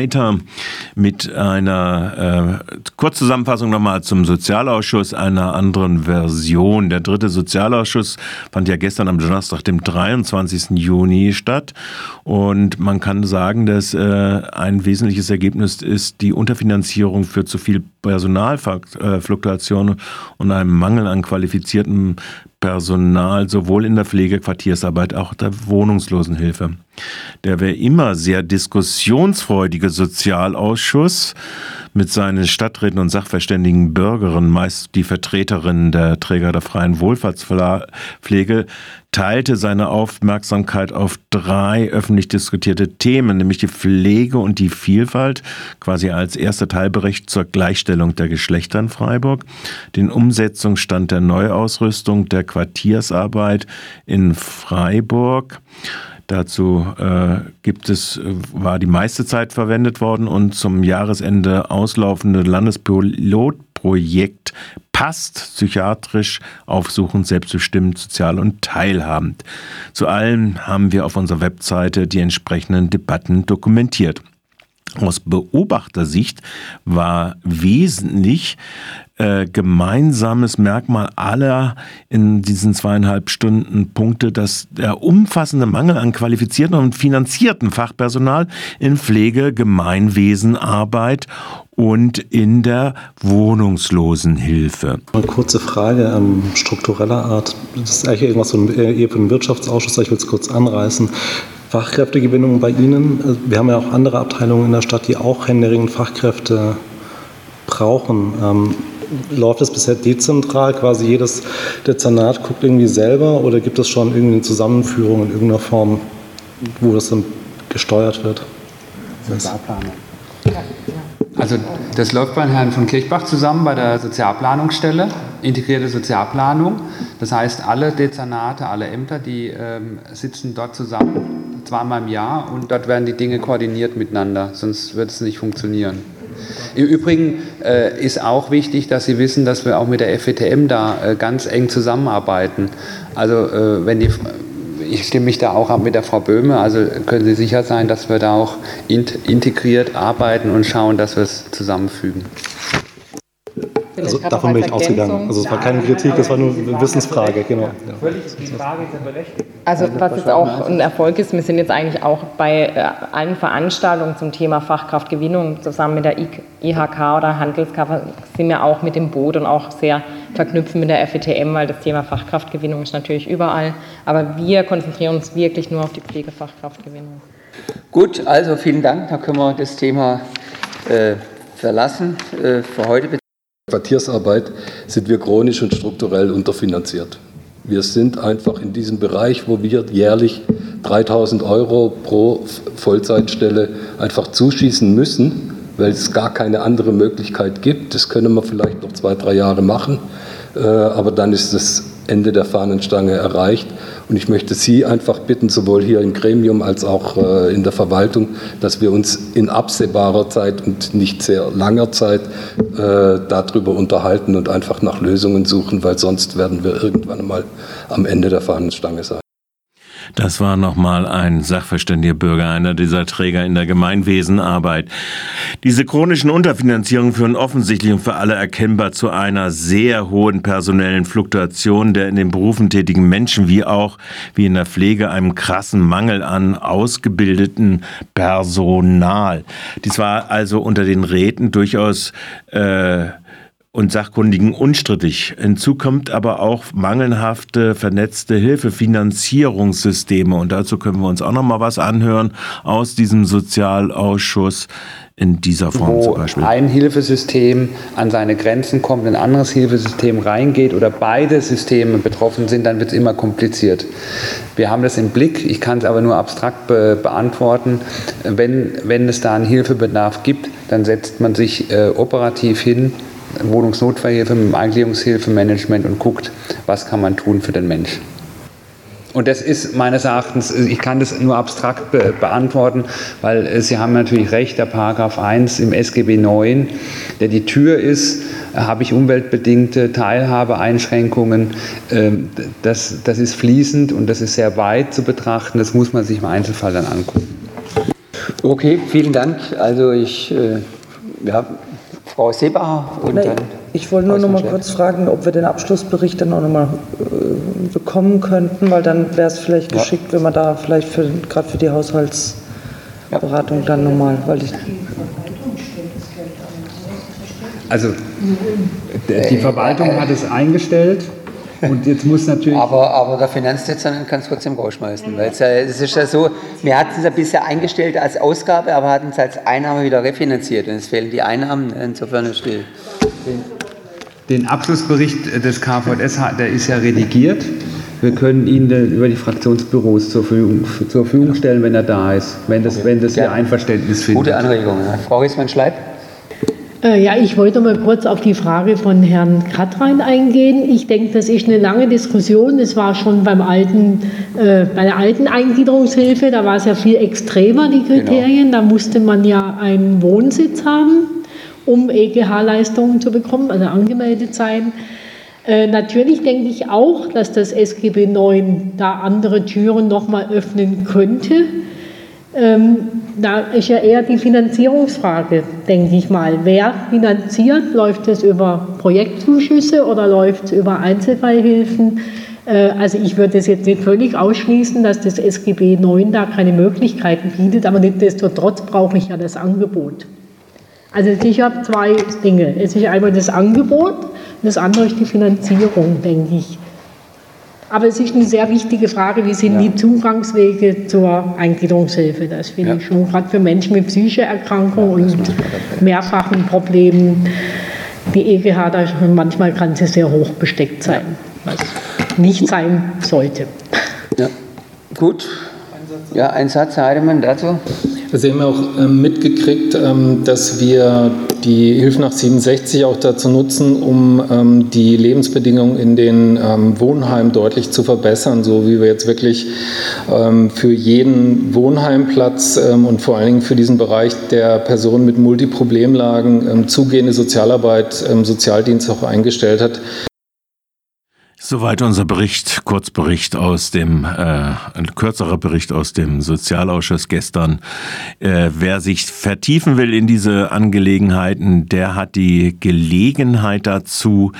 Hey, Tom. Mit einer äh, Kurzzusammenfassung nochmal zum Sozialausschuss, einer anderen Version. Der dritte Sozialausschuss fand ja gestern am Donnerstag, dem 23. Juni statt. Und man kann sagen, dass äh, ein wesentliches Ergebnis ist, die Unterfinanzierung für zu viel Personalfluktuation und einem Mangel an qualifiziertem Personal sowohl in der Pflege, Quartiersarbeit, auch der Wohnungslosenhilfe. Der wäre immer sehr diskussionsfreudige Sozialausschuss mit seinen Stadträten und sachverständigen Bürgerinnen, meist die Vertreterinnen der Träger der freien Wohlfahrtspflege, teilte seine Aufmerksamkeit auf drei öffentlich diskutierte Themen, nämlich die Pflege und die Vielfalt, quasi als erster Teilbericht zur Gleichstellung der Geschlechter in Freiburg, den Umsetzungsstand der Neuausrüstung der Quartiersarbeit in Freiburg, Dazu äh, gibt es, war die meiste Zeit verwendet worden und zum Jahresende auslaufende Landespilotprojekt passt psychiatrisch aufsuchend, selbstbestimmt, sozial und teilhabend. Zu allem haben wir auf unserer Webseite die entsprechenden Debatten dokumentiert. Aus Beobachtersicht war wesentlich, äh, gemeinsames Merkmal aller in diesen zweieinhalb Stunden Punkte, dass der umfassende Mangel an qualifizierten und finanzierten Fachpersonal in Pflege, Gemeinwesen, Arbeit und in der Wohnungslosenhilfe. Eine kurze Frage ähm, struktureller Art. Das ist eigentlich irgendwas eher für den Wirtschaftsausschuss, ich will es kurz anreißen. Fachkräftegewinnung bei Ihnen. Also wir haben ja auch andere Abteilungen in der Stadt, die auch händeringend Fachkräfte brauchen. Ähm, läuft das bisher dezentral? Quasi jedes Dezernat guckt irgendwie selber oder gibt es schon irgendwie eine Zusammenführung in irgendeiner Form, wo das dann gesteuert wird? Sozialplanung. Also das läuft bei Herrn von Kirchbach zusammen bei der Sozialplanungsstelle, integrierte Sozialplanung. Das heißt, alle Dezernate, alle Ämter, die ähm, sitzen dort zusammen, zweimal im Jahr und dort werden die Dinge koordiniert miteinander, sonst wird es nicht funktionieren. Im Übrigen äh, ist auch wichtig, dass Sie wissen, dass wir auch mit der FETM da äh, ganz eng zusammenarbeiten. Also äh, wenn die ich stimme mich da auch ab mit der Frau Böhme. Also können Sie sicher sein, dass wir da auch integriert arbeiten und schauen, dass wir es zusammenfügen. Also davon bin ich ausgegangen. Also es war keine Kritik, es war nur eine Wissensfrage. Genau. Völlig, die Frage ist ja berechtigt. Also was jetzt auch ein Erfolg ist, wir sind jetzt eigentlich auch bei äh, allen Veranstaltungen zum Thema Fachkraftgewinnung zusammen mit der IHK oder Handelskammer sind wir auch mit dem Boot und auch sehr verknüpfen mit der FETM, weil das Thema Fachkraftgewinnung ist natürlich überall. Aber wir konzentrieren uns wirklich nur auf die Pflegefachkraftgewinnung. Gut, also vielen Dank. Da können wir das Thema äh, verlassen äh, für heute. Quartiersarbeit sind wir chronisch und strukturell unterfinanziert. Wir sind einfach in diesem Bereich, wo wir jährlich 3000 Euro pro Vollzeitstelle einfach zuschießen müssen, weil es gar keine andere Möglichkeit gibt. Das können wir vielleicht noch zwei, drei Jahre machen, äh, aber dann ist das Ende der Fahnenstange erreicht. Und ich möchte Sie einfach bitten, sowohl hier im Gremium als auch äh, in der Verwaltung, dass wir uns in absehbarer Zeit und nicht sehr langer Zeit äh, darüber unterhalten und einfach nach Lösungen suchen, weil sonst werden wir irgendwann mal am Ende der Fahnenstange sein. Das war nochmal ein sachverständiger Bürger, einer dieser Träger in der Gemeinwesenarbeit. Diese chronischen Unterfinanzierungen führen offensichtlich und für alle erkennbar zu einer sehr hohen personellen Fluktuation der in den Berufen tätigen Menschen, wie auch wie in der Pflege einem krassen Mangel an ausgebildeten Personal. Dies war also unter den Räten durchaus äh, und Sachkundigen unstrittig. Hinzu kommt aber auch mangelhafte vernetzte Hilfefinanzierungssysteme und dazu können wir uns auch noch mal was anhören aus diesem Sozialausschuss in dieser Form Wo zum Beispiel. ein Hilfesystem an seine Grenzen kommt, ein anderes Hilfesystem reingeht oder beide Systeme betroffen sind, dann wird es immer kompliziert. Wir haben das im Blick, ich kann es aber nur abstrakt be beantworten. Wenn, wenn es da einen Hilfebedarf gibt, dann setzt man sich äh, operativ hin Wohnungsnotfallhilfe, mit dem Eingliederungshilfemanagement und guckt, was kann man tun für den Mensch. Und das ist meines Erachtens, ich kann das nur abstrakt be beantworten, weil äh, Sie haben natürlich recht, der Paragraph 1 im SGB 9, der die Tür ist, äh, habe ich umweltbedingte Teilhabeeinschränkungen. Ähm, das, das ist fließend und das ist sehr weit zu betrachten, das muss man sich im Einzelfall dann angucken. Okay, vielen Dank. Also ich, äh, ja, Frau Seebacher und Nein, dann. Ich wollte nur noch mal kurz fragen, ob wir den Abschlussbericht dann auch noch mal äh, bekommen könnten, weil dann wäre es vielleicht Ja. geschickt, wenn man da vielleicht für, gerade für die Haushaltsberatung dann nochmal, weil ich, Also die Verwaltung hat es eingestellt und jetzt muss natürlich... Aber, aber der Finanzdezernent kann es trotzdem rausschmeißen, weil es, ja, es ist ja so, wir hatten es ja bisher eingestellt als Ausgabe, aber hatten es als Einnahme wieder refinanziert und es fehlen die Einnahmen, insofern ist die, Den Abschlussbericht des KVS, der ist ja redigiert. Wir können ihn über die Fraktionsbüros zur Verfügung, zur Verfügung stellen, wenn er da ist, wenn das, wenn das Ihr Gerne. Einverständnis findet. gute Anregung. Ja. Frau Riesmann-Schleib? Äh, Ja, ich wollte mal kurz auf die Frage von Herrn Katrein eingehen. Ich denke, das ist eine lange Diskussion. Es war schon beim alten, äh, bei der alten Eingliederungshilfe, da war es ja viel extremer, die Kriterien. Da musste man ja einen Wohnsitz haben, um EGH-Leistungen zu bekommen, also angemeldet sein. Äh, natürlich denke ich auch, dass das SGB IX da andere Türen nochmal öffnen könnte. Ähm, da ist ja eher die Finanzierungsfrage, denke ich mal. Wer finanziert? Läuft es über Projektzuschüsse oder läuft es über Einzelfallhilfen? Äh, also ich würde es jetzt nicht völlig ausschließen, dass das SGB IX da keine Möglichkeiten bietet, aber nichtsdestotrotz brauche ich ja das Angebot. Also ich habe zwei Dinge. Es ist einmal das Angebot das andere ist die Finanzierung, denke ich. Aber es ist eine sehr wichtige Frage, wie sind die Zugangswege zur Eingliederungshilfe? Das finde ich schon gerade für Menschen mit psychischer Erkrankung und mehrfachen Problemen. Die EGH, da manchmal kann sie sehr hoch besteckt sein, was nicht sein sollte. Ja. Gut. Ja, ein Satz, Herr Heidemann, dazu. Sie haben ja auch ähm, mitgekriegt, ähm, dass wir die Hilfe nach 67 auch dazu nutzen, um ähm, die Lebensbedingungen in den ähm, Wohnheimen deutlich zu verbessern, so wie wir jetzt wirklich ähm, für jeden Wohnheimplatz ähm, und vor allen Dingen für diesen Bereich der Personen mit Multiproblemlagen ähm, zugehende Sozialarbeit, ähm, Sozialdienst auch eingestellt hat. Soweit unser Bericht, Kurzbericht aus dem, äh, ein kürzerer Bericht aus dem Sozialausschuss gestern. Äh, wer sich vertiefen will in diese Angelegenheiten, der hat die Gelegenheit dazu,